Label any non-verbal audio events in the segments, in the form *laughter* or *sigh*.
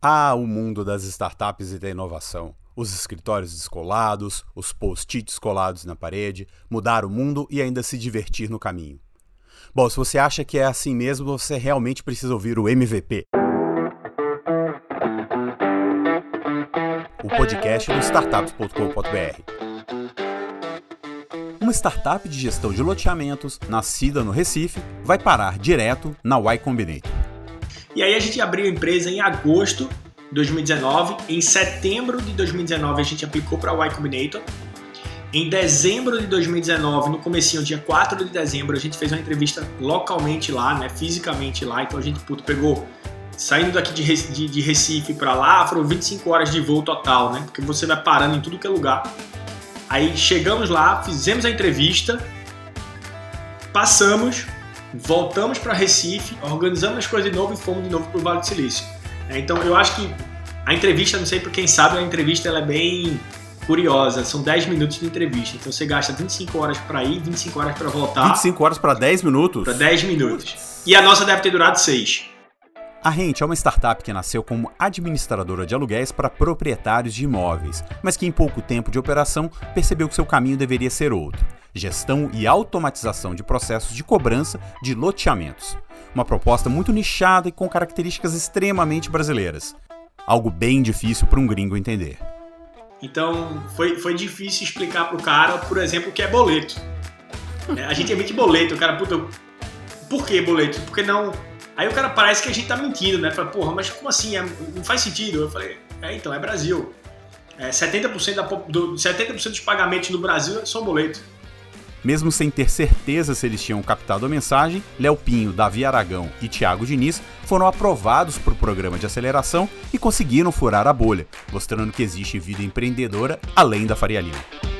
Ah, o mundo das startups e da inovação. Os escritórios descolados, os post-its colados na parede, mudar o mundo e ainda se divertir no caminho. Bom, se você acha que é assim mesmo, você realmente precisa ouvir o MVP. O podcast do startups.com.br. Uma startup de gestão de loteamentos, nascida no Recife, vai parar direto na Y Combinator. E aí a gente abriu a empresa em agosto de 2019. Em setembro de 2019 a gente aplicou para o Y Combinator. Em dezembro de 2019, no comecinho, dia 4 de dezembro, a gente fez uma entrevista localmente lá, né, fisicamente lá. Então a gente puto, pegou saindo daqui de, de, de Recife para lá, foram 25 horas de voo total, né? Porque você vai parando em tudo que é lugar. Aí chegamos lá, fizemos a entrevista, passamos, voltamos para Recife, organizamos as coisas de novo e fomos de novo para o Vale do Silício. É, então eu acho que a entrevista, não sei por quem sabe, a entrevista ela é bem curiosa, são 10 minutos de entrevista. Então você gasta 25 horas para ir, 25 horas para voltar. 25 horas para 10 minutos? Para 10 minutos. E a nossa deve ter durado 6. A Rente é uma startup que nasceu como administradora de aluguéis para proprietários de imóveis, mas que em pouco tempo de operação percebeu que seu caminho deveria ser outro gestão e automatização de processos de cobrança de loteamentos. Uma proposta muito nichada e com características extremamente brasileiras. Algo bem difícil para um gringo entender. Então, foi, foi difícil explicar para o cara, por exemplo, o que é boleto. A gente emite boleto, o cara, puta, por que boleto? Porque não. Aí o cara parece que a gente tá mentindo, né? Fala, porra, mas como assim? É, não faz sentido. Eu falei, é, então, é Brasil. É, 70%, da, do, 70 dos pagamentos no Brasil são boleto. Mesmo sem ter certeza se eles tinham captado a mensagem, Léo Pinho, Davi Aragão e Thiago Diniz foram aprovados para o programa de aceleração e conseguiram furar a bolha, mostrando que existe vida empreendedora além da Faria Lima.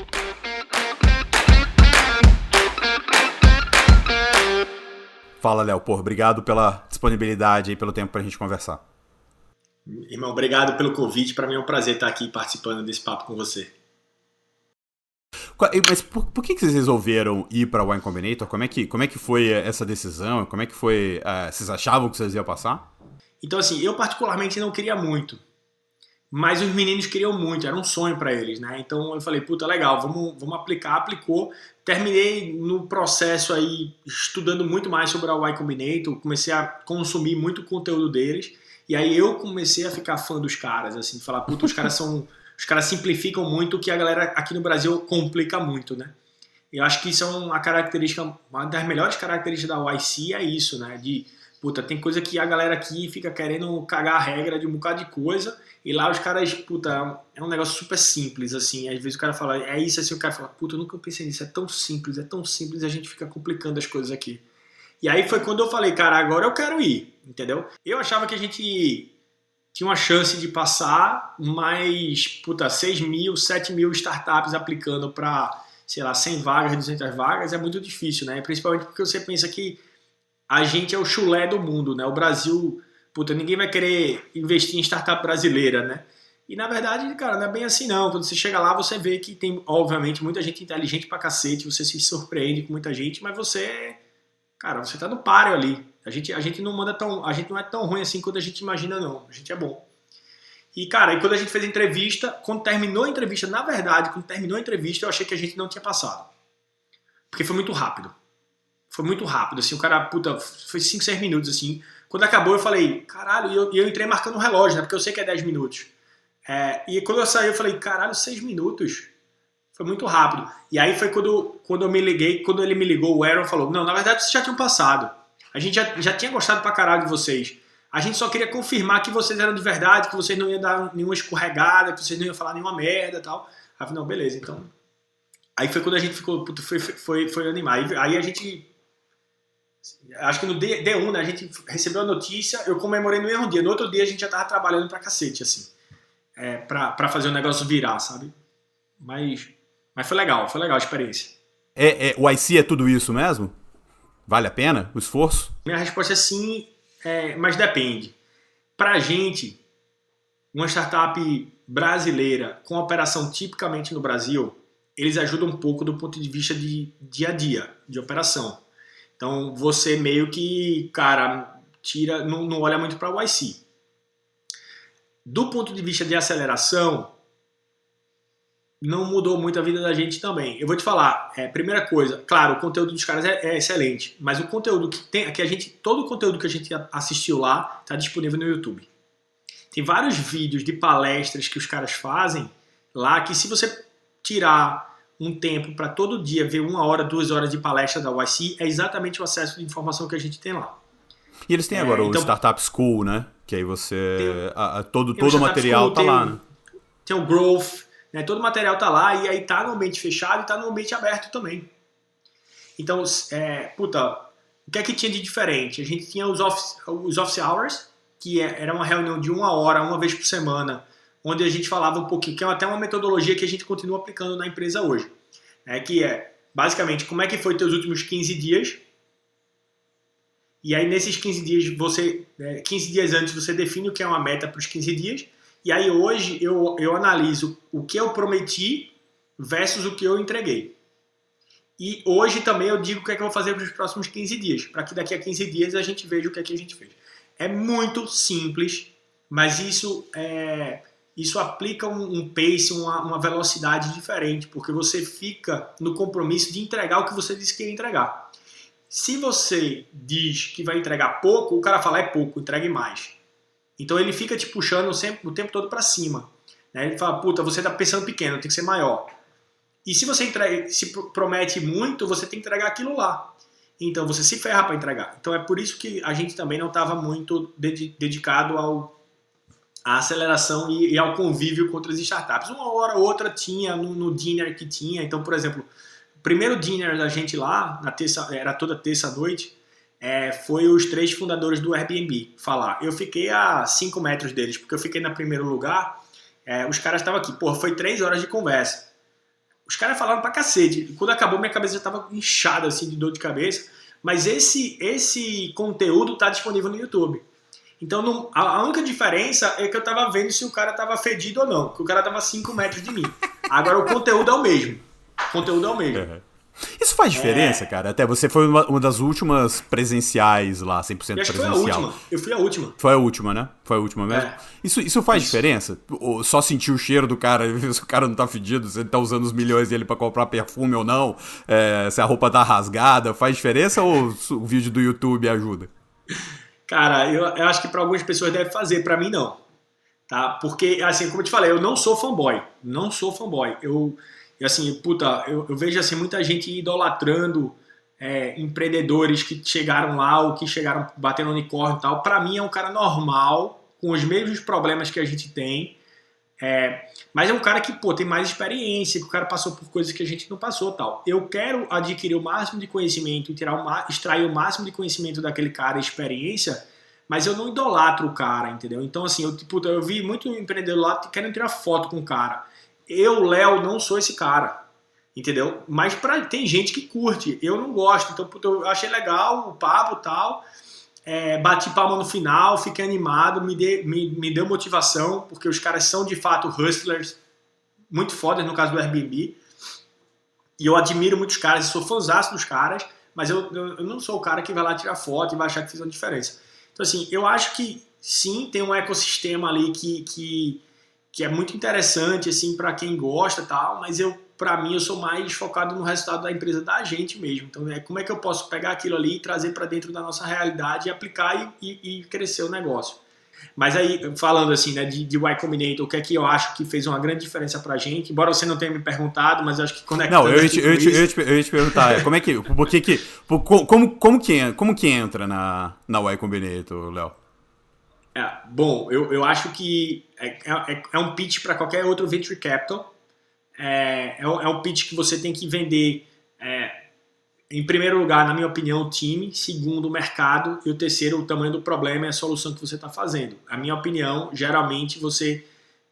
Fala, Léo. Pô, obrigado pela disponibilidade e pelo tempo para a gente conversar. Irmão, obrigado pelo convite. Para mim é um prazer estar aqui participando desse papo com você. Mas por, por que, que vocês resolveram ir para o Wine Combinator? Como é, que, como é que foi essa decisão? Como é que foi. Uh, vocês achavam que vocês iam passar? Então, assim, eu particularmente não queria muito. Mas os meninos queriam muito, era um sonho para eles, né? Então eu falei, puta, legal, vamos, vamos aplicar. Aplicou. Terminei no processo aí estudando muito mais sobre a Y Combinator, comecei a consumir muito conteúdo deles. E aí eu comecei a ficar fã dos caras, assim, falar, puta, os caras são os caras simplificam muito o que a galera aqui no Brasil complica muito, né? Eu acho que isso é uma característica, uma das melhores características da YC é isso, né? De, puta, tem coisa que a galera aqui fica querendo cagar a regra de um bocado de coisa, e lá os caras, puta, é um negócio super simples, assim. Às vezes o cara fala, é isso, assim, o cara fala, puta, eu nunca pensei nisso, é tão simples, é tão simples, a gente fica complicando as coisas aqui. E aí foi quando eu falei, cara, agora eu quero ir, entendeu? Eu achava que a gente tinha uma chance de passar, mas, puta, 6 mil, 7 mil startups aplicando para, sei lá, 100 vagas, 200 vagas, é muito difícil, né? Principalmente porque você pensa que a gente é o chulé do mundo, né? O Brasil, puta, ninguém vai querer investir em startup brasileira, né? E na verdade, cara, não é bem assim não. Quando você chega lá, você vê que tem, obviamente, muita gente inteligente pra cacete, você se surpreende com muita gente, mas você, cara, você tá no páreo ali. A gente, a gente não manda tão. A gente não é tão ruim assim quando a gente imagina, não. A gente é bom. E, cara, e quando a gente fez a entrevista, quando terminou a entrevista, na verdade, quando terminou a entrevista, eu achei que a gente não tinha passado. Porque foi muito rápido. Foi muito rápido, assim, o cara, puta, foi 5, 6 minutos, assim. Quando acabou, eu falei, caralho, e eu, eu entrei marcando o relógio, né? Porque eu sei que é 10 minutos. É, e quando eu saí, eu falei, caralho, 6 minutos. Foi muito rápido. E aí foi quando, quando eu me liguei, quando ele me ligou, o Aaron falou, não, na verdade vocês já tinham passado. A gente já, já tinha gostado pra caralho de vocês. A gente só queria confirmar que vocês eram de verdade, que vocês não iam dar nenhuma escorregada, que vocês não iam falar nenhuma merda tal. Aí não, beleza, então. Aí foi quando a gente ficou, puto, foi, foi, foi animar. Aí a gente. Acho que no D1, né, a gente recebeu a notícia, eu comemorei no mesmo dia. No outro dia a gente já tava trabalhando pra cacete, assim. É, pra, pra fazer o negócio virar, sabe? Mas, mas foi legal, foi legal a experiência. É, é, o IC é tudo isso mesmo? Vale a pena o esforço? Minha resposta é sim, é, mas depende. Para a gente, uma startup brasileira com operação tipicamente no Brasil, eles ajudam um pouco do ponto de vista de dia a dia, de operação. Então você meio que, cara, tira, não, não olha muito para o YC. Do ponto de vista de aceleração, não mudou muito a vida da gente também. Eu vou te falar, é, primeira coisa, claro, o conteúdo dos caras é, é, excelente, mas o conteúdo que tem, que a gente, todo o conteúdo que a gente assistiu lá está disponível no YouTube. Tem vários vídeos de palestras que os caras fazem lá que se você tirar um tempo para todo dia ver uma hora, duas horas de palestra da YC, é exatamente o acesso de informação que a gente tem lá. E eles têm agora é, então, o Startup School, né? Que aí você. Tem, a, a, todo todo o material tá lá, né? Tem o Growth, né? Todo o material tá lá e aí tá no ambiente fechado e tá no ambiente aberto também. Então, é, puta, o que é que tinha de diferente? A gente tinha os office, os office hours, que é, era uma reunião de uma hora, uma vez por semana, onde a gente falava um pouquinho, que é até uma metodologia que a gente continua aplicando na empresa hoje. Né? Que é, basicamente, como é que foi teus últimos 15 dias, e aí nesses 15 dias, você, 15 dias antes, você define o que é uma meta para os 15 dias, e aí hoje eu, eu analiso o que eu prometi versus o que eu entreguei. E hoje também eu digo o que é que eu vou fazer para os próximos 15 dias, para que daqui a 15 dias a gente veja o que é que a gente fez. É muito simples, mas isso é, isso aplica um, um pace, uma, uma, velocidade diferente, porque você fica no compromisso de entregar o que você disse que ia entregar. Se você diz que vai entregar pouco, o cara fala é pouco, entregue mais. Então ele fica te puxando sempre, o tempo todo para cima. Né? Ele fala, puta, você está pensando pequeno, tem que ser maior. E se você entrega, se promete muito, você tem que entregar aquilo lá. Então você se ferra para entregar. Então é por isso que a gente também não estava muito dedicado ao à aceleração e, e, ao convívio com outras startups. Uma hora ou outra tinha no, no dinner que tinha. Então, por exemplo, o primeiro dinner da gente lá, na terça, era toda terça noite, é, foi os três fundadores do Airbnb falar. Eu fiquei a 5 metros deles, porque eu fiquei no primeiro lugar. É, os caras estavam aqui. Porra, foi três horas de conversa. Os caras falaram pra cacete. Quando acabou, minha cabeça já tava inchada assim de dor de cabeça. Mas esse, esse conteúdo tá disponível no YouTube. Então não, a, única diferença é que eu tava vendo se o cara tava fedido ou não. Que o cara tava a 5 metros de mim. Agora o conteúdo é o mesmo. O conteúdo é o mesmo. Uhum. Isso faz diferença, é. cara? Até você foi uma, uma, das últimas presenciais lá, 100% presencial. Foi a última. Eu fui a última. Foi a última, né? Foi a última mesmo? É. Isso, isso faz isso. diferença? Ou só sentir o cheiro do cara, *laughs* se o cara não tá fedido, se ele tá usando os milhões dele para comprar perfume ou não, é, se a roupa tá rasgada, faz diferença ou o vídeo do YouTube ajuda? *laughs* Cara, eu, eu acho que para algumas pessoas deve fazer, para mim não. Tá? Porque, assim, como eu te falei, eu não sou fanboy. Não sou fanboy. Eu assim, puta, eu, eu vejo assim muita gente idolatrando é, empreendedores que chegaram lá ou que chegaram batendo unicórnio e tal. Para mim é um cara normal, com os mesmos problemas que a gente tem. É, mas é um cara que pô, tem mais experiência, que o cara passou por coisas que a gente não passou tal. Eu quero adquirir o máximo de conhecimento, tirar o, extrair o máximo de conhecimento daquele cara, experiência, mas eu não idolatro o cara, entendeu? Então, assim, eu, tipo, eu vi muito empreendedor lá querendo tirar foto com o cara. Eu, Léo, não sou esse cara. Entendeu? Mas pra, tem gente que curte. Eu não gosto. Então, eu achei legal o papo tal. É, bati palma no final, fiquei animado, me, de, me, me deu motivação, porque os caras são de fato hustlers, muito fodas no caso do Airbnb. E eu admiro muitos caras, sou fãzão dos caras, mas eu, eu, não sou o cara que vai lá tirar foto e vai achar que fez uma diferença. Então, assim, eu acho que sim, tem um ecossistema ali que, que que é muito interessante assim para quem gosta tal, mas eu para mim eu sou mais focado no resultado da empresa da gente mesmo. Então é como é que eu posso pegar aquilo ali e trazer para dentro da nossa realidade e aplicar e, e, e, crescer o negócio. Mas aí falando assim né de, de Y Combinator, o que é que eu acho que fez uma grande diferença para a gente? Embora você não tenha me perguntado, mas acho que conectando Não, eu ia te, eu, te, eu, te, eu te perguntar, como é que, por que que, como como que como que entra na na Y Combinator, Léo? É, bom, eu, eu acho que é, é, é um pitch para qualquer outro venture capital. É, é, é um pitch que você tem que vender, é, em primeiro lugar, na minha opinião, o time, segundo, o mercado, e o terceiro, o tamanho do problema e a solução que você está fazendo. A minha opinião, geralmente, você,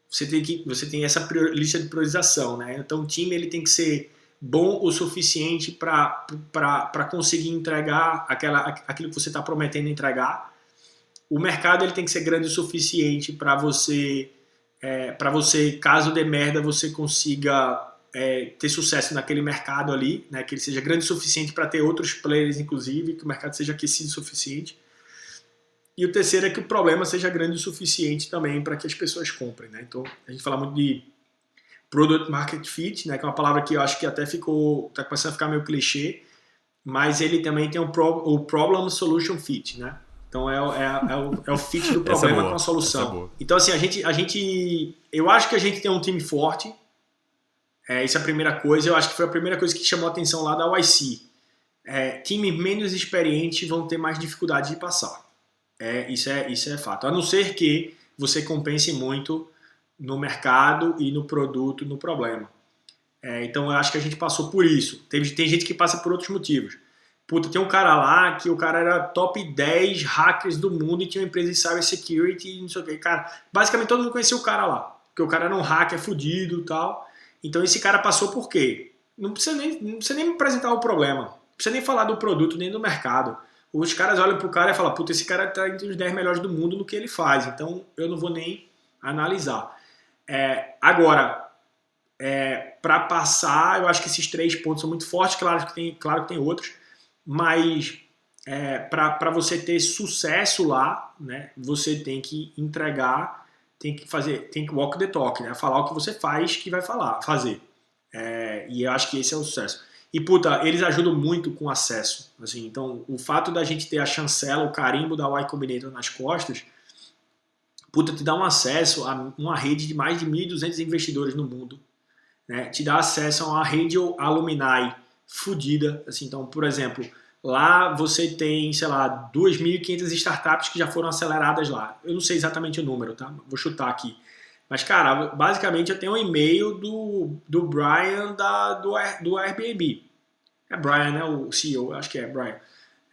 você, tem, que, você tem essa prior, lista de priorização. Né? Então, o time ele tem que ser bom o suficiente para conseguir entregar aquela, aquilo que você está prometendo entregar o mercado ele tem que ser grande o suficiente para você, é, para você, caso dê merda, você consiga é, ter sucesso naquele mercado ali, né, que ele seja grande o suficiente para ter outros players, inclusive, que o mercado seja aquecido o suficiente. E o terceiro é que o problema seja grande o suficiente também para que as pessoas comprem, né? Então, a gente fala muito de product market fit, né? Que é uma palavra que eu acho que até ficou, tá começando a ficar meio clichê, mas ele também tem pro, o problem solution fit, né? Então é, é, é, o, é o fit do é problema é com a solução. É então assim a gente, a gente, eu acho que a gente tem um time forte. É, isso é a primeira coisa. Eu acho que foi a primeira coisa que chamou a atenção lá da YC. É, times menos experientes vão ter mais dificuldade de passar. É, isso, é, isso é fato. A não ser que você compense muito no mercado e no produto, no problema. É, então eu acho que a gente passou por isso. Tem, tem gente que passa por outros motivos. Puta, tem um cara lá que o cara era top 10 hackers do mundo e tinha uma empresa de cybersecurity e não sei o que. Cara, basicamente todo mundo conhecia o cara lá. Porque o cara era um hacker fudido e tal. Então esse cara passou por quê? Não precisa nem, não precisa nem apresentar o problema. Não precisa nem falar do produto, nem do mercado. Os caras olham pro cara e falam, puta, esse cara tá entre os 10 melhores do mundo no que ele faz. Então eu não vou nem analisar. É, agora, é, para passar, eu acho que esses três pontos são muito fortes. Claro que tem, claro que tem outros, mas é, para você ter sucesso lá, né, você tem que entregar, tem que fazer, tem que walk the talk, né, falar o que você faz que vai falar, fazer. É, e eu acho que esse é o sucesso. E puta, eles ajudam muito com acesso. Assim, então, o fato da gente ter a chancela, o carimbo da Y Combinator nas costas, puta, te dá um acesso a uma rede de mais de 1.200 investidores no mundo né, te dá acesso a uma rede alumni fodida. Assim, então, por exemplo, lá você tem, sei lá, 2.500 startups que já foram aceleradas lá. Eu não sei exatamente o número, tá? Vou chutar aqui. Mas, cara, basicamente eu tenho um e-mail do, do Brian da, do, do Airbnb. É Brian, né? O CEO, acho que é Brian.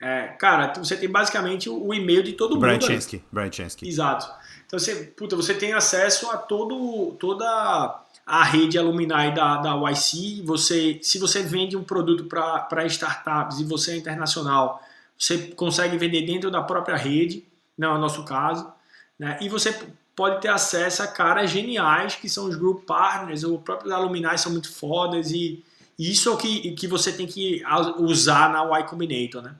É, cara, você tem basicamente o e-mail de todo Brian mundo. Chesky. Brian Chesky. Exato. Então você, puta, você tem acesso a todo, toda a rede alumni da, da YC, você, se você vende um produto para startups e você é internacional, você consegue vender dentro da própria rede, não é o nosso caso, né? e você pode ter acesso a caras geniais que são os group partners, ou próprios alumni são muito fodas, e, e isso é o que, que você tem que usar na Y Combinator, né?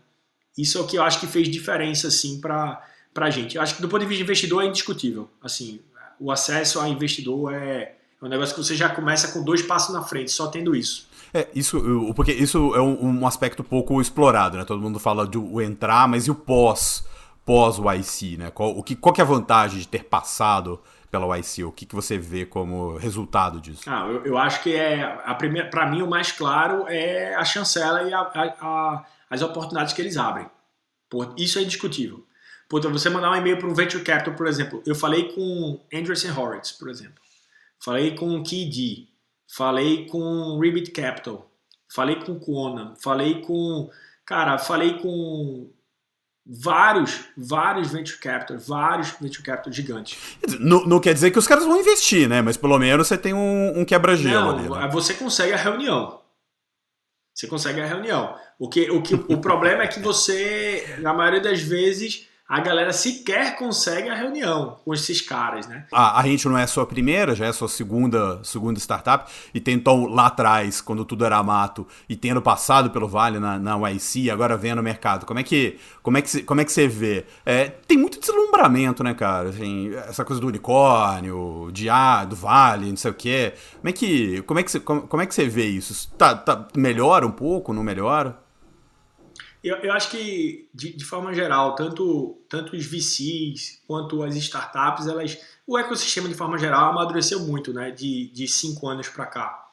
Isso é o que eu acho que fez diferença, assim, para a gente. Eu acho que do ponto de vista de investidor é indiscutível, assim, o acesso a investidor é é um negócio que você já começa com dois passos na frente, só tendo isso. É, isso, porque isso é um, um aspecto pouco explorado, né? Todo mundo fala do entrar, mas e o pós, pós o IC, né? Qual, o que, qual que é a vantagem de ter passado pela YC? O que, que você vê como resultado disso? Ah, eu, eu acho que é a primeira, para mim o mais claro é a chancela e a, a, a, as oportunidades que eles abrem. Por, isso é indiscutível. Por, você mandar um e-mail para um venture capital, por exemplo, eu falei com Andreessen Horowitz, por exemplo falei com o KD, falei com Ribbit Capital, falei com Conan, falei com. Cara, falei com vários, vários venture capital, vários venture capital gigantes. Não, não, quer dizer que os caras vão investir, né? Mas pelo menos você tem um, um quebra-gelo ali. Né? Você consegue a reunião. Você consegue a reunião. O, que, o, que, o problema é que você, na maioria das vezes, a galera sequer consegue a reunião com esses caras, né? A, a gente não é sua primeira, já é sua segunda, segunda startup, e tentou lá atrás, quando tudo era mato, e tendo passado pelo Vale na, na YC, agora vendo o mercado. Como é que, como é que, como é que você vê? É, tem muito deslumbramento, né, cara? Assim, essa coisa do unicórnio, de ah, do Vale, não sei o quê. Como é que, como é que, você, como, como é que você vê isso? Tá, tá, melhora um pouco, não melhora? Eu, eu acho que, de, de, forma geral, tanto, tanto os VCs quanto as startups, elas, o ecossistema, de forma geral, amadureceu muito né, de, de cinco anos para cá.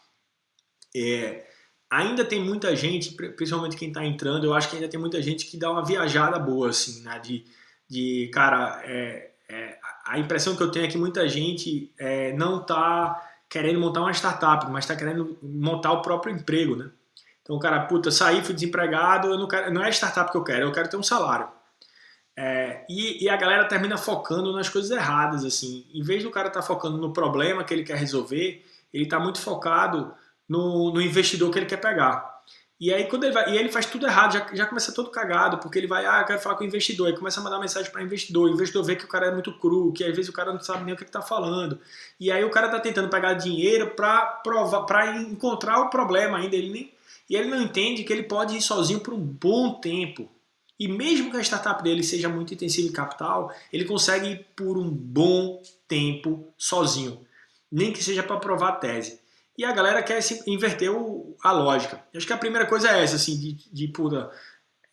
É, ainda tem muita gente, principalmente quem está entrando, eu acho que ainda tem muita gente que dá uma viajada boa, assim, né? De, de cara, é, é, a impressão que eu tenho é que muita gente é, não está querendo montar uma startup, mas está querendo montar o próprio emprego, né? Então, o cara, puta, saí, fui desempregado, eu não, quero, não é startup que eu quero, eu quero ter um salário. É, e, e, a galera termina focando nas coisas erradas, assim. Em vez do cara estar tá focando no problema que ele quer resolver, ele está muito focado no, no, investidor que ele quer pegar. E aí, quando ele vai, e ele faz tudo errado, já, já começa todo cagado, porque ele vai, ah, eu quero falar com o investidor, aí começa a mandar mensagem para o investidor, o investidor vê que o cara é muito cru, que às vezes o cara não sabe nem o que está falando. E aí o cara está tentando pegar dinheiro para encontrar o problema ainda, ele nem e ele não entende que ele pode ir sozinho por um bom tempo. E mesmo que a startup dele seja muito intensiva em capital, ele consegue ir por um bom tempo sozinho, nem que seja para provar a tese. E a galera quer inverter a lógica. Eu acho que a primeira coisa é essa, assim, de, de puta,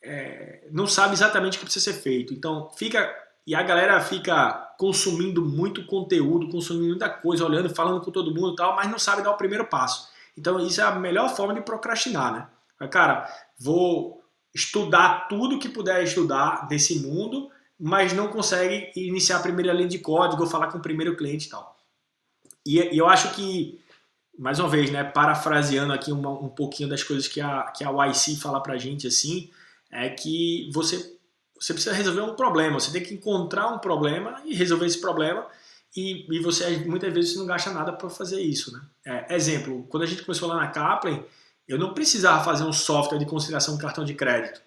é, não sabe exatamente o que precisa ser feito. Então fica e a galera fica consumindo muito conteúdo, consumindo muita coisa, olhando, falando com todo mundo e tal, mas não sabe dar o primeiro passo. Então isso é a melhor forma de procrastinar, né? Cara, vou estudar tudo que puder estudar desse mundo, mas não consegue iniciar a primeira linha de código, ou falar com o primeiro cliente e tal. E, e eu acho que, mais uma vez, né, parafraseando aqui uma, um pouquinho das coisas que a, que a YC fala pra gente, assim, é que você, você precisa resolver um problema, você tem que encontrar um problema e resolver esse problema, e, e você muitas vezes não gasta nada para fazer isso. Né? É, exemplo, quando a gente começou lá na Kaplan, eu não precisava fazer um software de conciliação de cartão de crédito.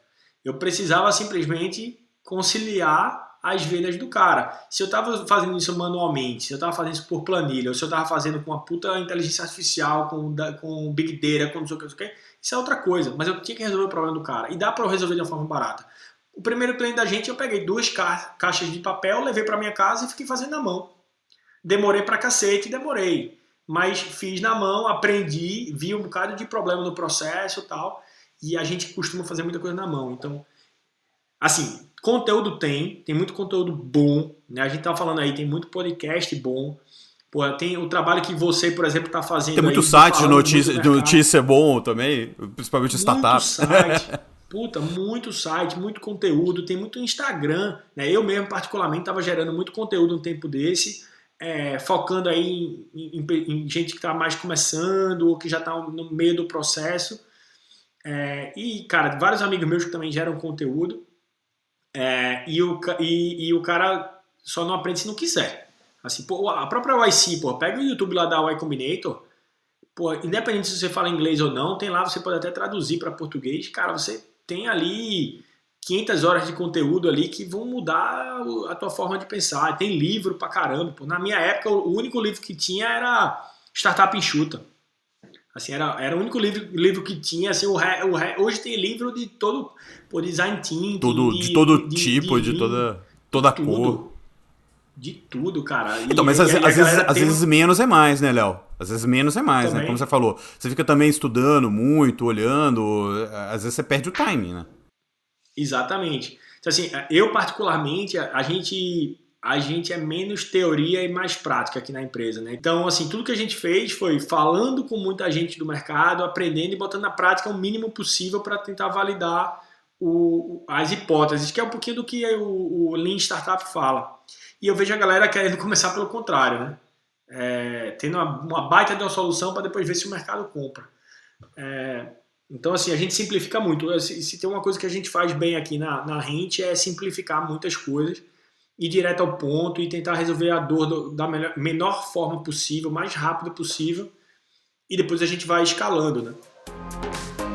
Eu precisava simplesmente conciliar as vendas do cara. Se eu estava fazendo isso manualmente, se eu estava fazendo isso por planilha, ou se eu estava fazendo com uma puta inteligência artificial, com, com Big Data, com não sei o que, não sei o que, isso é outra coisa. Mas eu tinha que resolver o problema do cara. E dá para eu resolver de uma forma barata. O primeiro cliente da gente, eu peguei duas ca caixas de papel, levei para minha casa e fiquei fazendo na mão. Demorei pra cacete, demorei mas fiz na mão, aprendi, vi um bocado de problema no processo e tal, e a gente costuma fazer muita coisa na mão. Então, assim, conteúdo tem, tem muito conteúdo bom, né? A gente tá falando aí, tem muito podcast bom. Pô, tem o trabalho que você, por exemplo, tá fazendo. Tem muito aí, site de notícia, de notícia bom também, principalmente startup. Muito site. *laughs* Puta, muito site, muito conteúdo, tem muito Instagram, né? Eu mesmo, particularmente, estava gerando muito conteúdo no tempo desse é, focando aí em, em, em gente que está mais começando ou que já está no meio do processo. É, e, cara, vários amigos meus que também geram conteúdo. É, e, o, e, e, o cara só não aprende se não quiser. Assim, pô, a própria YC, pô, pega o YouTube lá da Y Combinator. Pô, independente se você fala inglês ou não, tem lá, você pode até traduzir para português. Cara, você tem ali 500 horas de conteúdo ali que vão mudar a tua forma de pensar. Tem livro pra caramba. Pô. Na minha época, o único livro que tinha era Startup Enxuta. Assim, era, era o único livro, livro que tinha. Assim, o, re, o re, hoje tem livro de todo. Pô, design thinking. Tudo, de, de todo de, tipo, de, de, toda, toda tudo, cor. De tudo, cara. E, então, mas às, vezes, às vezes menos é mais, né, Léo? Às vezes menos é mais, né? também. né? Como você falou. Você fica também estudando muito, olhando. Às vezes você perde o time, né? Exatamente. Então, assim, eu particularmente, a gente a gente é menos teoria e mais prática aqui na empresa, né? Então, assim, tudo que a gente fez foi falando com muita gente do mercado, aprendendo e botando na prática o mínimo possível para tentar validar o, as hipóteses, que é um pouquinho do que o, o Lean Startup fala. E eu vejo a galera querendo *laughs* começar pelo contrário, né? É, tendo uma, uma, baita de uma solução para depois ver se o mercado compra. É, então, assim, a gente simplifica muito. Se, se, tem uma coisa que a gente faz bem aqui na, na rente é simplificar muitas coisas, ir direto ao ponto e tentar resolver a dor do, da melhor, menor forma possível, mais rápido possível, e depois a gente vai escalando, né?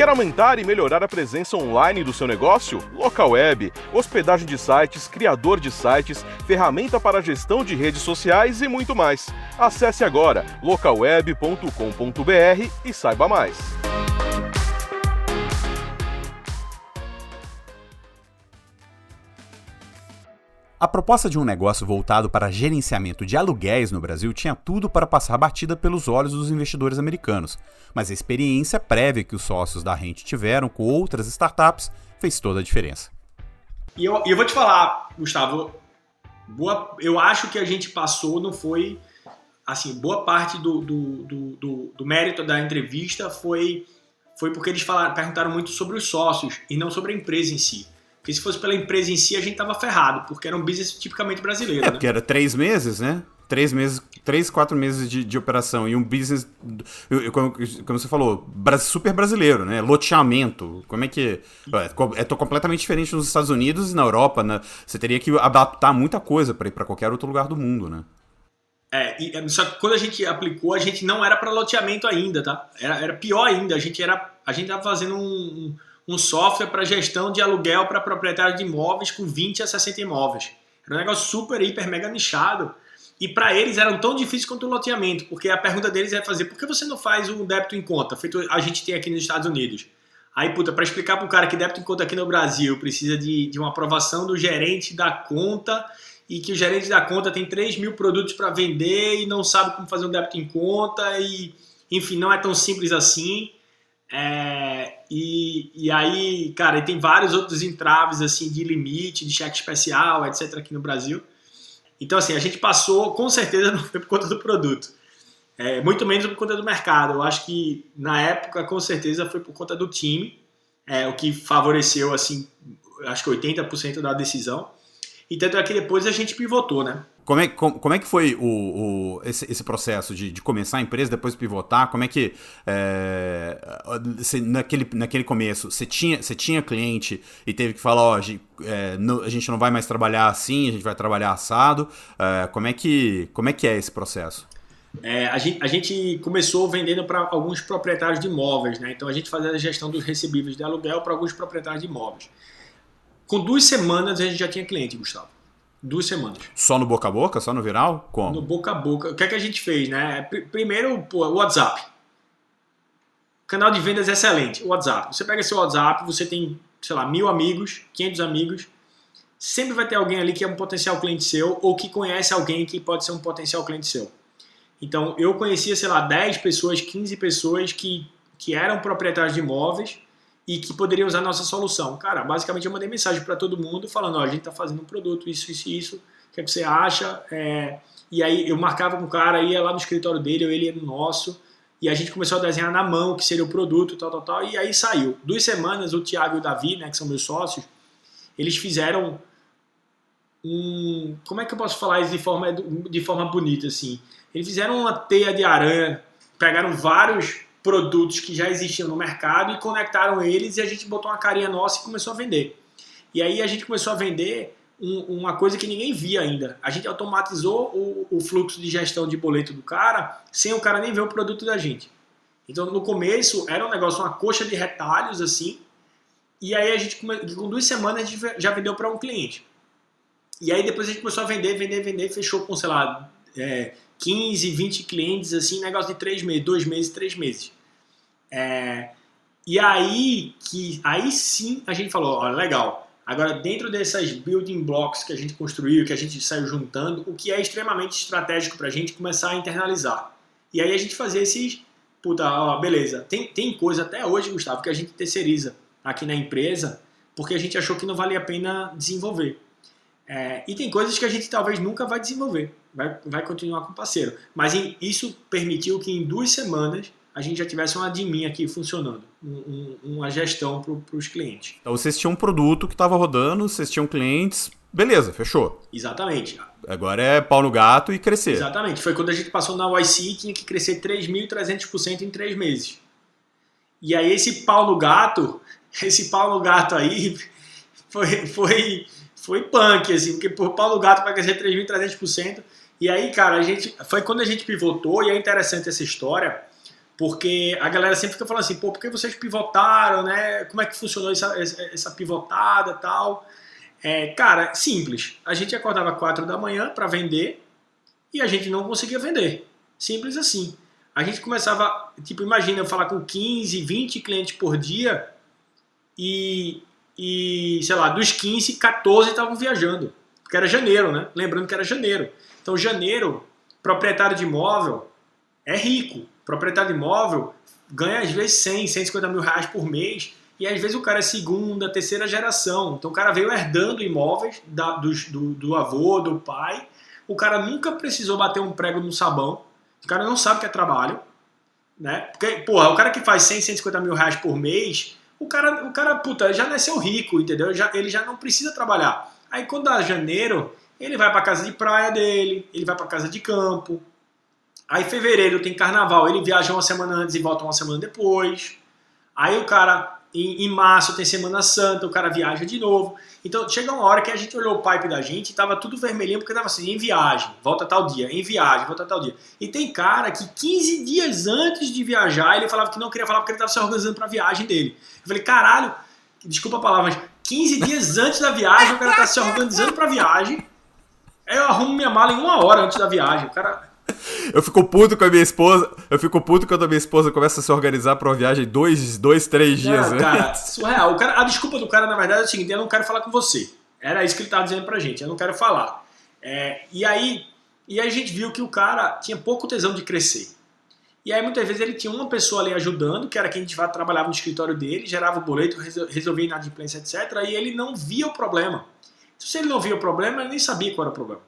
Quer aumentar e melhorar a presença online do seu negócio? Local web, hospedagem de sites, criador de sites, ferramenta para gestão de redes sociais e muito mais. Acesse agora localweb.com.br e saiba mais. A proposta de um negócio voltado para gerenciamento de aluguéis no Brasil tinha tudo para passar batida pelos olhos dos investidores americanos, mas a experiência prévia que os sócios da Rente tiveram com outras startups fez toda a diferença. E eu, eu vou te falar, Gustavo, boa, eu acho que a gente passou, não foi. Assim, boa parte do, do, do, do, do mérito da entrevista foi, foi porque eles falaram, perguntaram muito sobre os sócios e não sobre a empresa em si. Porque se fosse pela empresa em si, a gente tava ferrado, porque era um business tipicamente brasileiro. É, né? porque era três meses, né? Três meses, três, quatro meses de, de operação e um business, como, como você falou, super brasileiro, né? Loteamento. Como é que. É, é completamente diferente nos Estados Unidos e na Europa, né? Você teria que adaptar muita coisa para ir para qualquer outro lugar do mundo, né? É, e, só que quando a gente aplicou, a gente não era para loteamento ainda, tá? Era, era pior ainda. A gente era, a gente tava fazendo um, um um software para gestão de aluguel para proprietários de imóveis com 20 a 60 imóveis. Era um negócio super, hiper, mega nichado. E para eles eram tão difíceis quanto o loteamento, porque a pergunta deles é fazer por que você não faz um débito em conta, feito a gente tem aqui nos Estados Unidos? Aí, puta, para explicar para o cara que débito em conta aqui no Brasil precisa de, de uma aprovação do gerente da conta e que o gerente da conta tem 3 mil produtos para vender e não sabe como fazer um débito em conta e, enfim, não é tão simples assim. É, e, e aí, cara, e tem vários outros entraves assim de limite, de cheque especial, etc. aqui no Brasil. Então, assim, a gente passou, com certeza *laughs* não foi por conta do produto. É, muito menos por conta do mercado. Eu acho que na época, com certeza, foi por conta do time, é, o que favoreceu, assim, acho que 80% da decisão. E tanto é que depois a gente pivotou, né? Como é, como, como é que foi o, o esse, esse, processo de, de, começar a empresa, depois pivotar? Como é que, é, naquele, naquele começo, você tinha, tinha cliente e teve que falar, ó, a gente, é, a gente não vai mais trabalhar assim, a gente vai trabalhar assado. É, como, é que, como é que é esse processo? É, a, gente, a, gente, começou vendendo para alguns proprietários de imóveis, né? Então a gente fazia a gestão dos recebíveis de aluguel para alguns proprietários de imóveis. Com duas semanas a gente já tinha cliente, Gustavo. Duas semanas. Só no boca a boca? Só no viral? Como? No boca a boca. O que é que a gente fez, né? Primeiro, pô, o WhatsApp. Canal de vendas excelente. O WhatsApp. Você pega seu WhatsApp, você tem, sei lá, mil amigos, 500 amigos. Sempre vai ter alguém ali que é um potencial cliente seu ou que conhece alguém que pode ser um potencial cliente seu. Então, eu conhecia, sei lá, 10 pessoas, 15 pessoas que, que eram proprietários de imóveis e que poderiam usar a nossa solução. Cara, basicamente eu mandei mensagem para todo mundo falando, ó, a gente está fazendo um produto, isso, isso, isso, o que, é que você acha? É... E aí eu marcava com o cara, ia lá no escritório dele, ou ele ia no nosso, e a gente começou a desenhar na mão o que seria o produto, tal, tal, tal, e aí saiu. Duas semanas, o Thiago e o Davi, né, que são meus sócios, eles fizeram um... Como é que eu posso falar isso de forma, de forma bonita, assim? Eles fizeram uma teia de aranha, pegaram vários produtos que já existiam no mercado e conectaram eles e a gente botou uma carinha nossa e começou a vender. E aí a gente começou a vender um, uma coisa que ninguém via ainda. A gente automatizou o, o, fluxo de gestão de boleto do cara sem o cara nem ver o produto da gente. Então no começo era um negócio, uma coxa de retalhos assim. E aí a gente, com duas semanas, a gente já vendeu para um cliente. E aí depois a gente começou a vender, vender, vender, fechou com, sei lá, é, 15, 20 clientes, assim, negócio de três meses, dois meses, três meses. É, e aí que aí sim a gente falou, olha, legal. Agora, dentro dessas building blocks que a gente construiu, que a gente saiu juntando, o que é extremamente estratégico para a gente começar a internalizar. E aí a gente fazer esses, puta, ó, beleza. Tem, tem coisa até hoje, Gustavo, que a gente terceiriza aqui na empresa, porque a gente achou que não valia a pena desenvolver. É, e tem coisas que a gente talvez nunca vai desenvolver vai, vai continuar com o parceiro. Mas em, isso permitiu que em duas semanas a gente já tivesse um admin aqui funcionando, um, um, uma gestão para os clientes. Então vocês tinham um produto que estava rodando, vocês tinham clientes, beleza, fechou. Exatamente. Agora é pau no gato e crescer. Exatamente. Foi quando a gente passou na YC e tinha que crescer 3.300% em três meses. E aí esse pau no gato, *laughs* esse pau no gato aí *laughs* foi, foi, foi punk, assim, porque por pau no gato vai crescer 3.300%. E aí, cara, a gente foi quando a gente pivotou, e é interessante essa história, porque a galera sempre fica falando assim, pô, por que vocês pivotaram, né? Como é que funcionou essa, essa pivotada tal? É, cara, simples. A gente acordava 4 da manhã para vender e a gente não conseguia vender. Simples assim. A gente começava, tipo, imagina eu falar com 15, 20 clientes por dia e, e sei lá, dos 15, 14 estavam viajando. Porque era janeiro, né? Lembrando que era janeiro. Então, janeiro, proprietário de imóvel é rico. Proprietário de imóvel ganha às vezes 100, 150 mil reais por mês. E às vezes o cara é segunda, terceira geração. Então o cara veio herdando imóveis da, do, do, do avô, do pai. O cara nunca precisou bater um prego no sabão. O cara não sabe que é trabalho. Né? Porque, porra, o cara que faz 100, 150 mil reais por mês, o cara, o cara puta, já nasceu rico, entendeu? Já, ele já não precisa trabalhar. Aí quando dá janeiro, ele vai para casa de praia dele, ele vai para casa de campo. Aí fevereiro tem carnaval, ele viaja uma semana antes e volta uma semana depois. Aí o cara em, em, março tem Semana Santa, o cara viaja de novo. Então chega uma hora que a gente olhou o pipe da gente e tava tudo vermelhinho porque tava assim, em viagem, volta tal dia, em viagem, volta tal dia. E tem cara que 15 dias antes de viajar, ele falava que não queria falar porque ele tava se organizando para a viagem dele. Eu falei, caralho, desculpa a palavra, mas 15 dias antes da viagem, o cara tá se organizando para a viagem eu arrumo minha mala em uma hora antes da viagem. O cara. Eu fico puto com a minha esposa. Eu fico puto quando a minha esposa começa a se organizar pra uma viagem dois, dois três dias. Não, cara, surreal. O cara, a desculpa do cara, na verdade, é o seguinte: eu não quero falar com você. Era isso que ele tava dizendo pra gente. Eu não quero falar. É, e aí, e aí a gente viu que o cara tinha pouco tesão de crescer. E aí muitas vezes ele tinha uma pessoa ali ajudando, que era quem de fato trabalhava no escritório dele, gerava o boleto, resolvia inadimplência, etc. E ele não via o problema. Se ele não via o problema, ele nem sabia qual era o problema.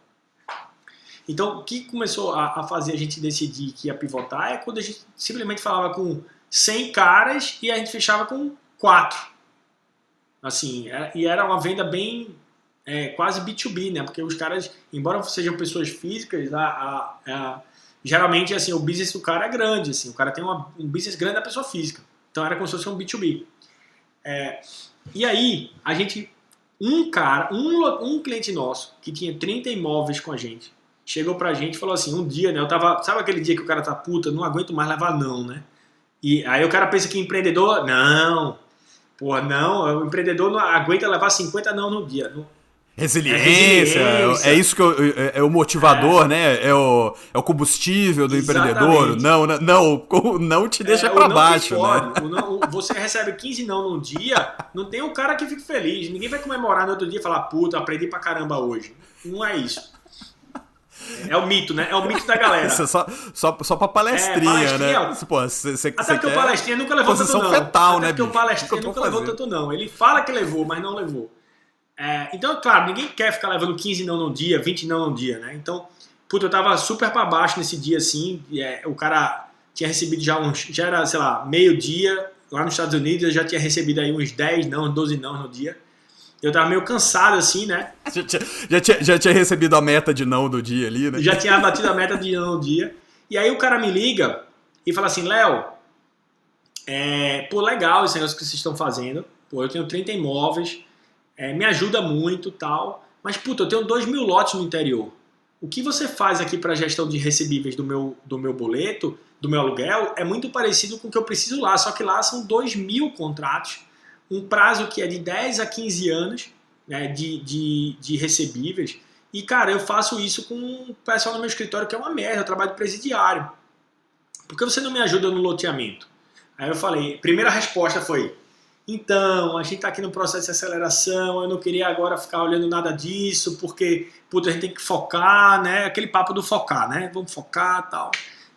Então, o que começou a, a, fazer a gente decidir que ia pivotar é quando a gente simplesmente falava com 100 caras e a gente fechava com 4. Assim, era, é, e era uma venda bem é, quase B2B, né? Porque os caras, embora sejam pessoas físicas, a, a, a, geralmente assim, o business do cara é grande, assim, o cara tem uma, um business grande da pessoa física. Então era como se fosse um B2B. É, e aí, a gente, um cara, um, um cliente nosso que tinha 30 imóveis com a gente, chegou pra gente e falou assim, um dia, né, eu tava, sabe aquele dia que o cara tá puta, não aguento mais levar não, né? E aí o cara pensa que empreendedor, não, pô, não, o empreendedor não aguenta levar 50 não no dia. Não, Resiliência, é, resiliência. é isso que eu, é, é, o motivador, é. né? É o, é o combustível do Exatamente. empreendedor. Não, não, *laughs* não te deixa é, para baixo, né? Não, você recebe 15 não num dia, não tem um cara que fique feliz. Ninguém vai comemorar no outro dia e falar, puta, aprendi pra caramba hoje. Não é isso. É o mito, né? É o mito da galera. É só, só, só pra palestrinha, é, palestrinha né? Pô, cê, cê, Até porque o palestrinha nunca levou tanto não. fetal, Até né, porque bicho? o palestrinha nunca levou tanto não. Ele fala que levou, mas não levou. É, então, claro, ninguém quer ficar levando 15 não no dia, 20 não no dia, né? Então, puta, eu tava super para baixo nesse dia, assim, é, o cara tinha recebido já uns, já era, sei lá, meio dia, lá nos Estados Unidos eu já tinha recebido aí uns 10 não, 12 não no dia. Eu tava meio cansado, assim, né? Já tinha, já, tinha, já tinha recebido a meta de não do dia ali, né? Já tinha batido a meta de não no dia. E aí o cara me liga e fala assim, Léo, é, pô, legal esse negócio que vocês estão fazendo. Pô, eu tenho 30 imóveis, é, me ajuda muito tal. Mas, puta, eu tenho 2 mil lotes no interior. O que você faz aqui para gestão de recebíveis do meu, do meu boleto, do meu aluguel, é muito parecido com o que eu preciso lá, só que lá são 2 mil contratos, um prazo que é de 10 a 15 anos né, de, de, de recebíveis. E, cara, eu faço isso com o pessoal no meu escritório, que é uma merda, eu trabalho presidiário. Por que você não me ajuda no loteamento? Aí eu falei, primeira resposta foi, então, a gente está aqui no processo de aceleração, eu não queria agora ficar olhando nada disso, porque, puta, a gente tem que focar, né? Aquele papo do focar, né? Vamos focar tal.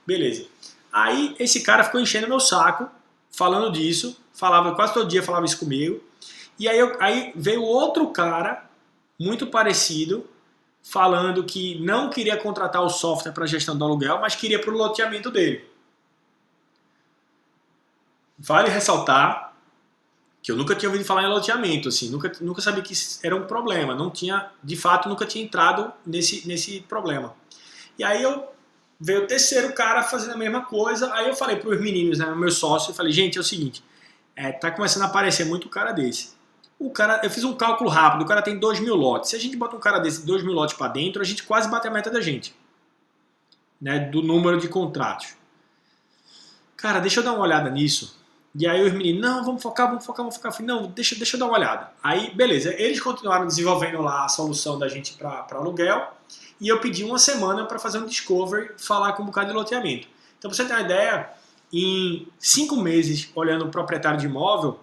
Beleza. Aí esse cara ficou enchendo meu saco, falando disso, falava quase todo dia, falava isso comigo. E aí, eu, aí veio outro cara, muito parecido, falando que não queria contratar o software para gestão do aluguel, mas queria para o loteamento dele. Vale ressaltar que eu nunca tinha ouvido falar em loteamento, assim, nunca, nunca sabia que era um problema, não tinha, de fato, nunca tinha entrado nesse, nesse problema. E aí eu veio o terceiro cara fazendo a mesma coisa, aí eu falei para os meninos, né, meu sócio, eu falei, gente, é o seguinte, é, tá começando a aparecer muito cara desse. O cara, eu fiz um cálculo rápido, o cara tem 2 mil lotes. Se a gente bota um cara desse 2 mil lotes para dentro, a gente quase bate a meta da gente, né, do número de contratos. Cara, deixa eu dar uma olhada nisso e aí os meninos, não, vamos focar, vamos focar, vamos focar. Falei, não, deixa, deixa eu dar uma olhada. Aí, beleza, eles continuaram desenvolvendo lá a solução da gente para aluguel. E eu pedi uma semana para fazer um discovery, falar com um bocado de loteamento. Então, pra você ter uma ideia, em cinco meses, olhando o proprietário de imóvel,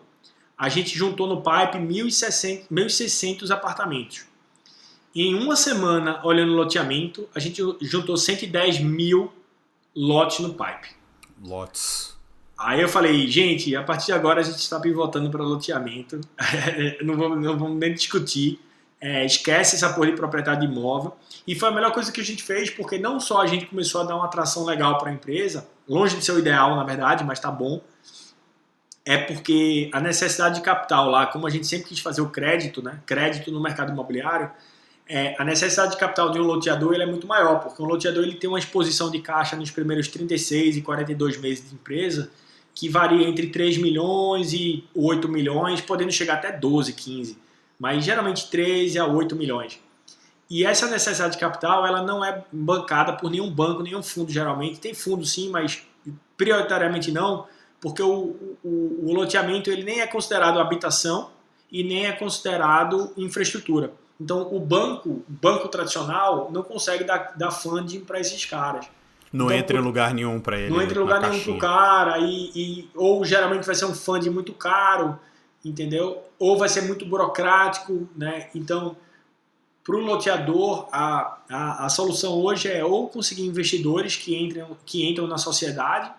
a gente juntou no pipe 1.600 apartamentos. E em uma semana, olhando o loteamento, a gente juntou 110 mil lotes no pipe. Lotes. Aí eu falei, gente, a partir de agora a gente está pivotando para loteamento, *laughs* não, vamos, não vamos nem discutir, é, esquece essa porra de proprietário de imóvel. E foi a melhor coisa que a gente fez, porque não só a gente começou a dar uma atração legal para a empresa, longe de ser o ideal, na verdade, mas tá bom, é porque a necessidade de capital lá, como a gente sempre quis fazer o crédito, né, crédito no mercado imobiliário, é, a necessidade de capital de um loteador ele é muito maior, porque um loteador ele tem uma exposição de caixa nos primeiros 36 e 42 meses de empresa, que varia entre 3 milhões e 8 milhões, podendo chegar até 12, 15, mas geralmente 3 a 8 milhões. E essa necessidade de capital, ela não é bancada por nenhum banco, nenhum fundo geralmente. Tem fundo sim, mas prioritariamente não, porque o, o, o loteamento ele nem é considerado habitação e nem é considerado infraestrutura. Então o banco, o banco tradicional, não consegue dar, dar funding para esses caras. Não então, entra em lugar nenhum para ele. Não entra em lugar nenhum pro cara, e, e, ou geralmente vai ser um fund muito caro, entendeu? Ou vai ser muito burocrático, né? Então, para o loteador, a, a, a solução hoje é ou conseguir investidores que entram, que entram na sociedade,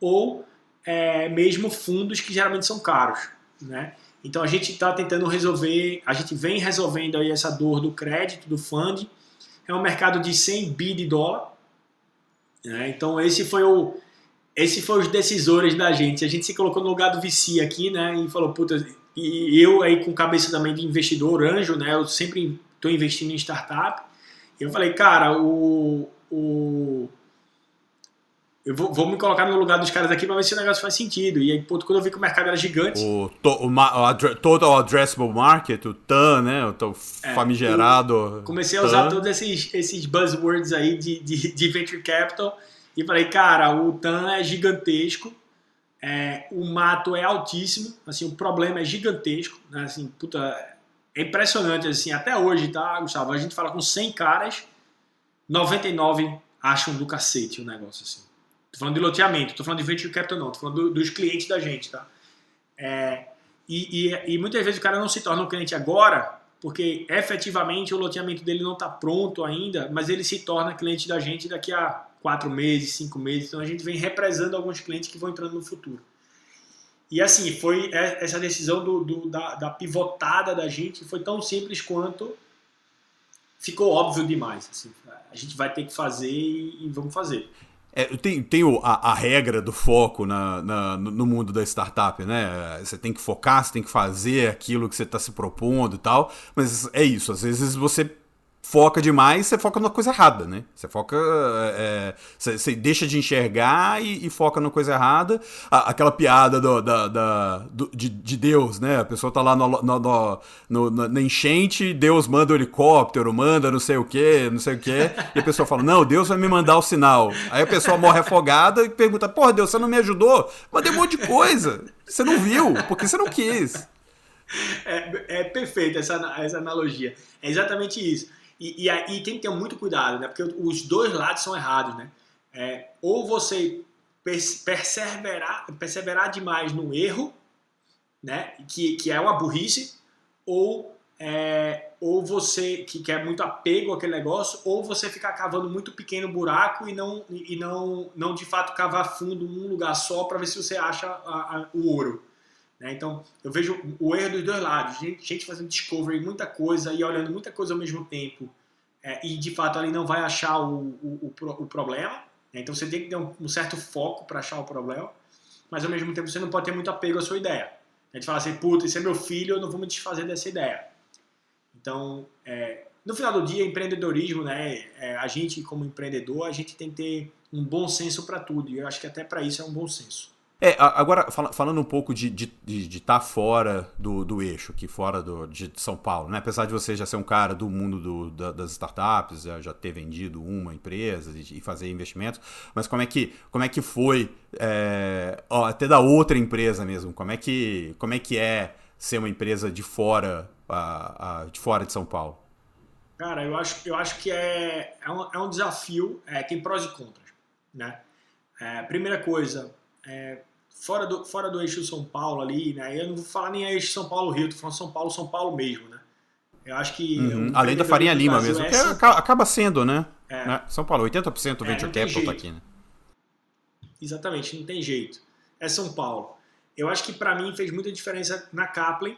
ou é, mesmo fundos que geralmente são caros, né? Então a gente está tentando resolver, a gente vem resolvendo aí essa dor do crédito, do fund. É um mercado de 100 bi de dólar. Né? Então esse foi o, esse foi os decisores da gente. A gente se colocou no lugar do VC aqui, né? E falou, puta, e eu aí com cabeça também de investidor anjo, né? Eu sempre estou investindo em startup. E eu falei, cara, o, o eu vou, vou, me colocar no lugar dos caras aqui para ver se o negócio faz sentido. E aí, pô, quando eu vi que o mercado era gigante. O, to, o, o Total Addressable Market, o TAM, né? O tão é, famigerado. Comecei a usar todos esses, esses buzzwords aí de, de, de, venture capital e falei, cara, o TAM é gigantesco, é, o mato é altíssimo, assim, o problema é gigantesco, né? Assim, puta, é impressionante, assim, até hoje, tá, Gustavo? A gente fala com 100 caras, 99 acham do cacete o negócio, assim. Tô falando de loteamento, tô falando de venture capital não, tô falando do, dos clientes da gente, tá? É, e, e, e, muitas vezes o cara não se torna um cliente agora, porque efetivamente o loteamento dele não está pronto ainda, mas ele se torna cliente da gente daqui a quatro meses, cinco meses. Então a gente vem represando alguns clientes que vão entrando no futuro. E assim, foi essa decisão do, do da, da, pivotada da gente foi tão simples quanto ficou óbvio demais. Assim, a gente vai ter que fazer e, e vamos fazer. É, tem tem a, a, regra do foco na, na, no mundo da startup, né? Você tem que focar, você tem que fazer aquilo que você está se propondo e tal, mas é isso, às vezes você foca demais, você foca na coisa errada, né? Você foca. É, você, você, deixa de enxergar e, e, foca na coisa errada. aquela piada do, da, da do, de, de, Deus, né? A pessoa tá lá no, no, no, na enchente, Deus manda o helicóptero, manda não sei o que, não sei o que, *laughs* e a pessoa fala: Não, Deus vai me mandar o sinal. Aí a pessoa morre afogada e pergunta: Porra, Deus, você não me ajudou? Mandei um monte de coisa. Você não viu, porque você não quis. É, é perfeito essa, essa analogia. É exatamente isso. E, e, e, tem que ter muito cuidado, né? Porque os dois lados são errados, né? É, ou você perseverar, perseverar demais no erro, né? Que, que é uma burrice, ou, é, ou você que quer muito apego àquele negócio, ou você ficar cavando muito pequeno buraco e não, e não, não de fato cavar fundo num lugar só para ver se você acha a, a, o ouro. Né? Então, eu vejo o erro dos dois lados. Gente, gente fazendo discovery, muita coisa e olhando muita coisa ao mesmo tempo. É, e, de fato, ali não vai achar o, o, o, o problema. Né? Então, você tem que ter um, um certo foco para achar o problema. Mas, ao mesmo tempo, você não pode ter muito apego à sua ideia. A gente fala assim, puta, esse é meu filho, eu não vou me desfazer dessa ideia. Então, é, no final do dia, empreendedorismo, né? É, a gente, como empreendedor, a gente tem que ter um bom senso para tudo. E eu acho que até para isso é um bom senso. É, agora, falando um pouco de estar de, de, tá fora do, do eixo, aqui fora do, de São Paulo, né? Apesar de você já ser um cara do mundo do, da, das startups, já, ter vendido uma empresa e, e, fazer investimentos, mas como é que, como é que foi, é, ó, até da outra empresa mesmo, como é que, como é, que é ser uma empresa de fora, a, a, de fora de São Paulo? Cara, eu acho, eu acho que é, é, um, é um desafio, é, tem prós e contras, né? É, primeira coisa, é, fora do, fora do eixo São Paulo ali, né? Eu não vou falar nem eixo São Paulo-Rio, tô falando São Paulo, São Paulo mesmo, né? Eu acho que. Uhum. Além da Farinha Lima mesmo, é que acaba sendo, né? É. né? São Paulo, 80% do é, venture capital tá aqui, né? Exatamente, não tem jeito. É São Paulo. Eu acho que para mim fez muita diferença na Kaplan,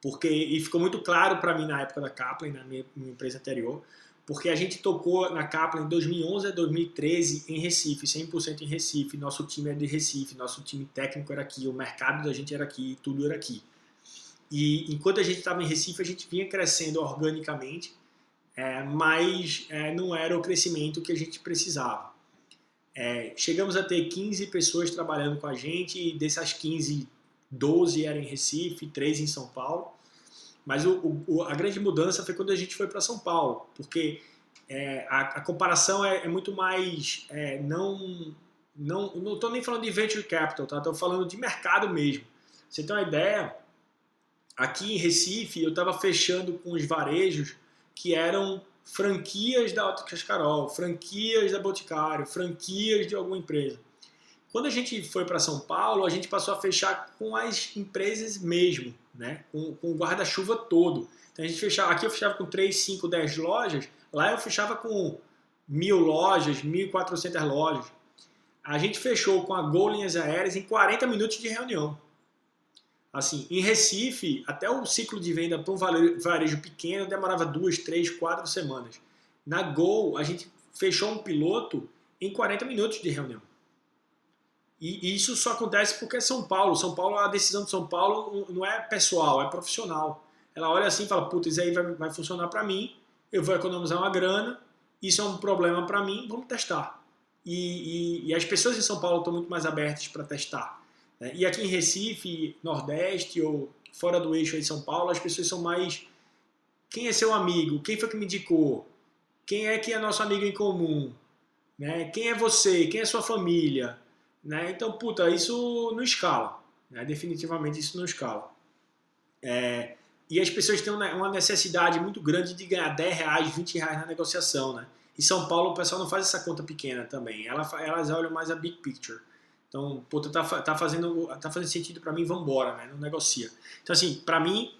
porque e ficou muito claro para mim na época da Kaplan, na minha, minha empresa anterior, porque a gente tocou na Kaplan em 2011 a 2013 em Recife, 100% em Recife. Nosso time é de Recife, nosso time técnico era aqui, o mercado da gente era aqui, tudo era aqui. E enquanto a gente estava em Recife, a gente vinha crescendo organicamente, é, mas é, não era o crescimento que a gente precisava. É, chegamos a ter 15 pessoas trabalhando com a gente, e dessas 15, 12 eram em Recife, 3 em São Paulo. Mas o, o, a grande mudança foi quando a gente foi para São Paulo, porque é, a, a, comparação é, é muito mais. É, não não estou nem falando de venture capital, tá? Estou falando de mercado mesmo. Você tem uma ideia? Aqui em Recife, eu estava fechando com os varejos que eram franquias da Óticas Carol, franquias da Boticário, franquias de alguma empresa. Quando a gente foi para São Paulo, a gente passou a fechar com as empresas mesmo, né? com, com o guarda-chuva todo. Então a gente fechava, aqui eu fechava com 3, 5, 10 lojas, lá eu fechava com mil lojas, 1.400 lojas. A gente fechou com a Gol Linhas Aéreas em 40 minutos de reunião. Assim, em Recife, até o ciclo de venda para um varejo pequeno demorava duas, três, quatro semanas. Na Gol, a gente fechou um piloto em 40 minutos de reunião. E isso só acontece porque é São Paulo. São Paulo, a decisão de São Paulo não é pessoal, é profissional. Ela olha assim e fala: Putz, isso aí vai, vai funcionar para mim, eu vou economizar uma grana, isso é um problema para mim, vamos testar. E, e, e, as pessoas em São Paulo estão muito mais abertas para testar. Né? E aqui em Recife, Nordeste ou fora do eixo aí de São Paulo, as pessoas são mais. Quem é seu amigo? Quem foi que me indicou? Quem é que é nosso amigo em comum? Né? Quem é você? Quem é sua família? Né? Então, puta, isso não escala. Né? Definitivamente isso não escala. É, e as pessoas têm uma necessidade muito grande de ganhar 10 reais, 20 reais na negociação. Né? Em São Paulo, o pessoal não faz essa conta pequena também. Elas, olham mais a big picture. Então, puta, tá, tá, fazendo, tá fazendo sentido para mim, vambora, né? Não negocia. Então, assim, para mim,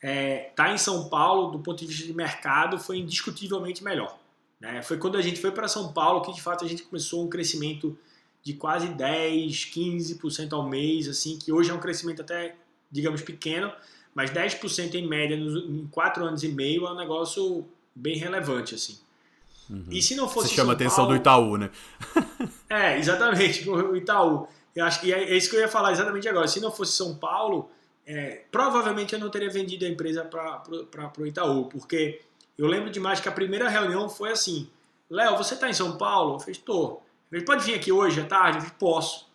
é, tá em São Paulo, do ponto de vista de mercado, foi indiscutivelmente melhor. Né? Foi quando a gente foi para São Paulo que, de fato, a gente começou um crescimento de quase 10, 15% ao mês, assim, que hoje é um crescimento até, digamos, pequeno, mas 10% em média nos, em 4 anos e meio é um negócio bem relevante, assim. Uhum. E se não fosse. Você chama São a atenção Paulo, do Itaú, né? *laughs* é, exatamente, *laughs* o Itaú. Eu acho que é, é isso que eu ia falar exatamente agora. Se não fosse São Paulo, é, provavelmente eu não teria vendido a empresa para o Itaú, porque eu lembro demais que a primeira reunião foi assim: Léo, você está em São Paulo? Eu falei, estou. Ele pode vir aqui hoje à tarde? Eu falei, posso.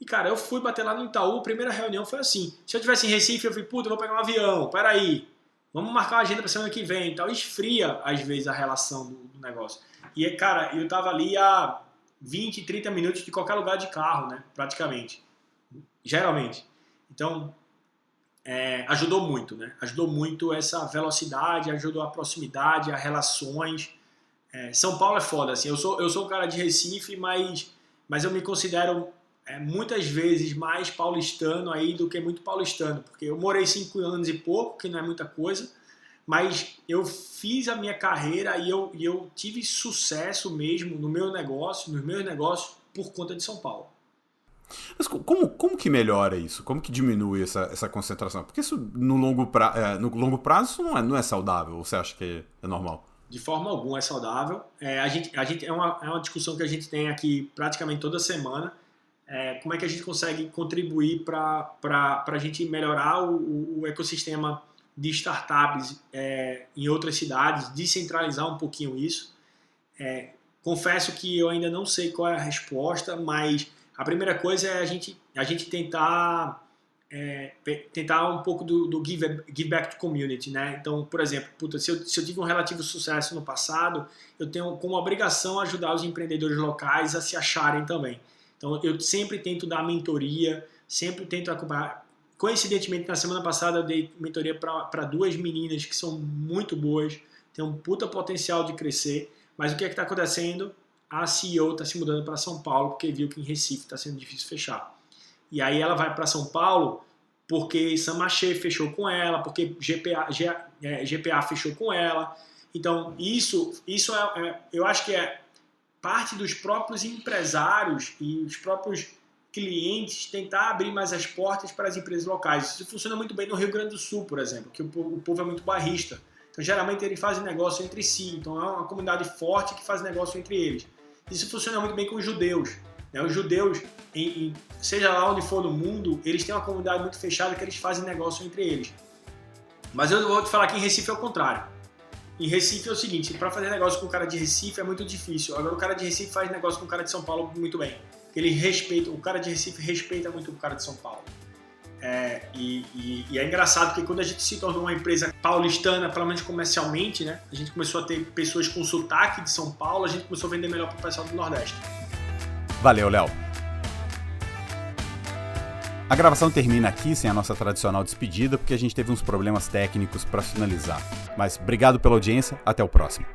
E, cara, eu fui bater lá no Itaú, a primeira reunião foi assim. Se eu tivesse em Recife, eu falei, puta, eu vou pegar um avião, peraí. Vamos marcar uma agenda para semana que vem e tal. Esfria, às vezes, a relação do, do, negócio. E, cara, eu tava ali a 20, 30 minutos de qualquer lugar de carro, né? Praticamente. Geralmente. Então, é, ajudou muito, né? Ajudou muito essa velocidade, ajudou a proximidade, as relações. É, São Paulo é foda, assim. Eu sou, eu sou um cara de Recife, mas, mas eu me considero é, muitas vezes mais paulistano aí do que muito paulistano, porque eu morei cinco anos e pouco, que não é muita coisa, mas eu fiz a minha carreira e eu, e eu tive sucesso mesmo no meu negócio, nos meus negócios, por conta de São Paulo. Mas como, como que melhora isso? Como que diminui essa, essa concentração? Porque isso no longo, pra, é, no longo prazo não é, não é saudável, você acha que é normal? De forma alguma é saudável. É, a gente, a gente é, uma, é uma discussão que a gente tem aqui praticamente toda semana. É, como é que a gente consegue contribuir para a gente melhorar o, o, ecossistema de startups é, em outras cidades, descentralizar um pouquinho isso. É, confesso que eu ainda não sei qual é a resposta, mas a primeira coisa é a gente, a gente tentar é, tentar um pouco do, do give, give, back to community, né? Então, por exemplo, puta, se, eu, se eu tive um relativo sucesso no passado, eu tenho como obrigação ajudar os empreendedores locais a se acharem também. Então, eu sempre tento dar mentoria, sempre tento acompanhar. Coincidentemente, na semana passada eu dei mentoria para duas meninas que são muito boas, têm um puta potencial de crescer, mas o que é que está acontecendo? A CEO está se mudando para São Paulo porque viu que em Recife está sendo difícil fechar. E aí ela vai para São Paulo porque Samaché fechou com ela, porque GPA, GPA é, fechou com ela. Então, isso, isso é, é, eu acho que é parte dos próprios empresários e os próprios clientes tentar abrir mais as portas para as empresas locais. Isso funciona muito bem no Rio Grande do Sul, por exemplo, que o povo, o povo é muito barrista. Então, geralmente, eles fazem negócio entre si. Então, é uma comunidade forte que faz negócio entre eles. Isso funciona muito bem com os judeus. Né? Os judeus, em, em, seja lá onde for no mundo, eles têm uma comunidade muito fechada que eles fazem negócio entre eles. Mas eu vou te falar que em Recife é o contrário. Em Recife é o seguinte, para fazer negócio com o cara de Recife é muito difícil. Agora o cara de Recife faz negócio com o cara de São Paulo muito bem. Ele respeita, o cara de Recife respeita muito o cara de São Paulo. É, e, e, e, é engraçado que quando a gente se tornou uma empresa paulistana, pelo menos comercialmente, né? A gente começou a ter pessoas com sotaque de São Paulo, a gente começou a vender melhor para o pessoal do Nordeste. Valeu, Léo. A gravação termina aqui sem a nossa tradicional despedida, porque a gente teve uns problemas técnicos para finalizar. Mas obrigado pela audiência, até o próximo.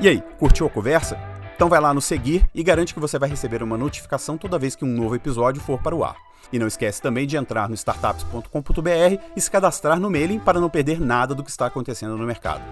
E aí, curtiu a conversa? Então vai lá no seguir e garante que você vai receber uma notificação toda vez que um novo episódio for para o ar. E não esquece também de entrar no startups.com.br e se cadastrar no mailing para não perder nada do que está acontecendo no mercado.